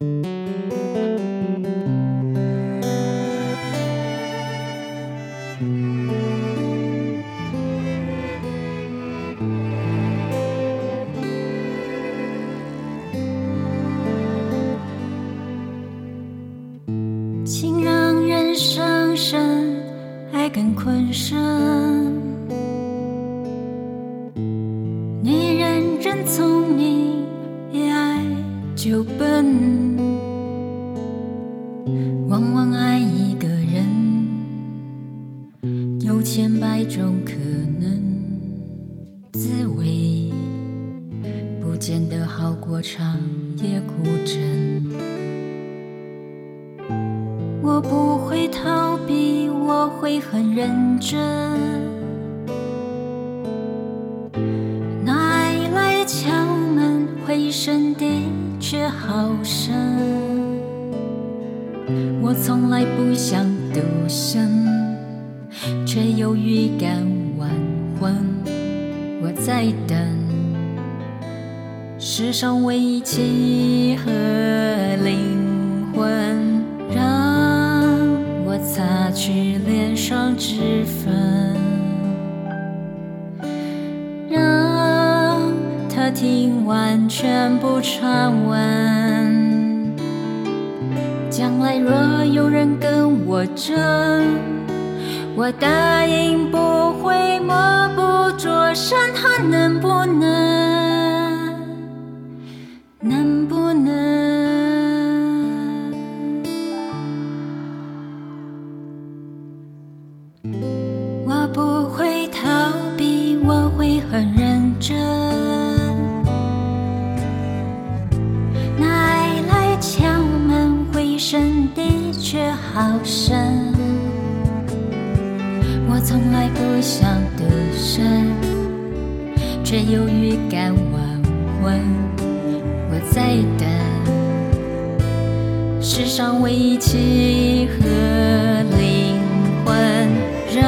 情让人伤神爱更困身。女人真聪明，就笨。往往爱一个人，有千百种可能，滋味不见得好过长夜孤枕。我不会逃避，我会很认真。那爱来敲门，回声的却好深。我从来不想独身，却又预感晚婚。我在等世上唯一契合听完全部传闻。将来若有人跟我争，我答应不会默不作声。他能不能？能不能？我不会逃避，我会很认真，却好深。我从来不想得胜，却有预感晚婚。我在等世上唯一契合灵魂，让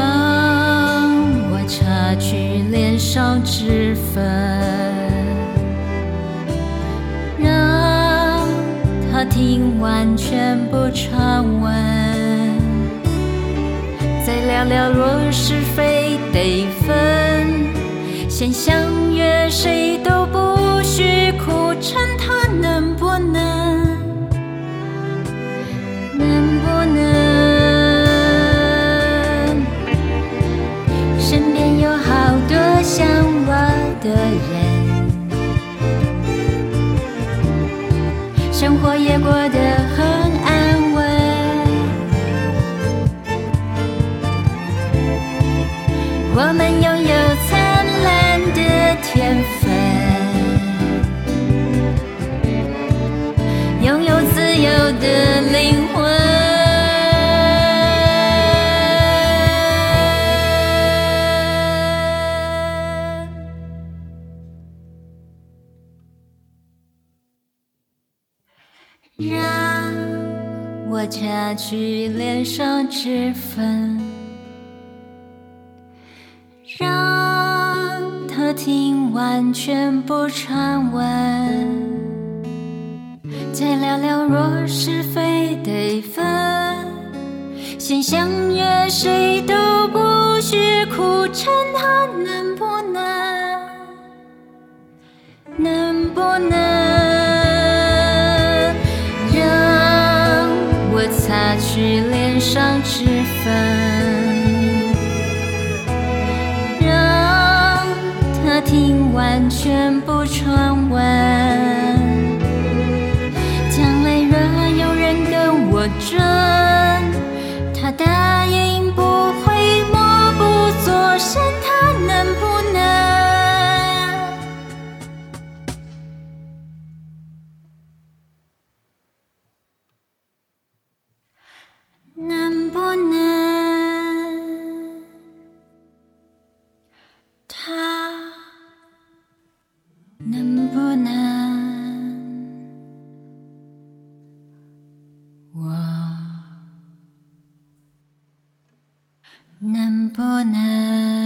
我擦去。脸上脂粉，听完全部传闻，再聊聊若是非得分，先相约谁都不许苦撑，他能不能？能不能？身边有好多像我的人，我们拥有灿烂的天分，拥有自由的灵魂。让我擦去脸上脂粉，让他听完全部传闻，再聊聊若是非得分，先相约谁都不许苦撑，他能不能？能不能让我？擦去脸上脂粉，听完全部传闻。能不能我？能不能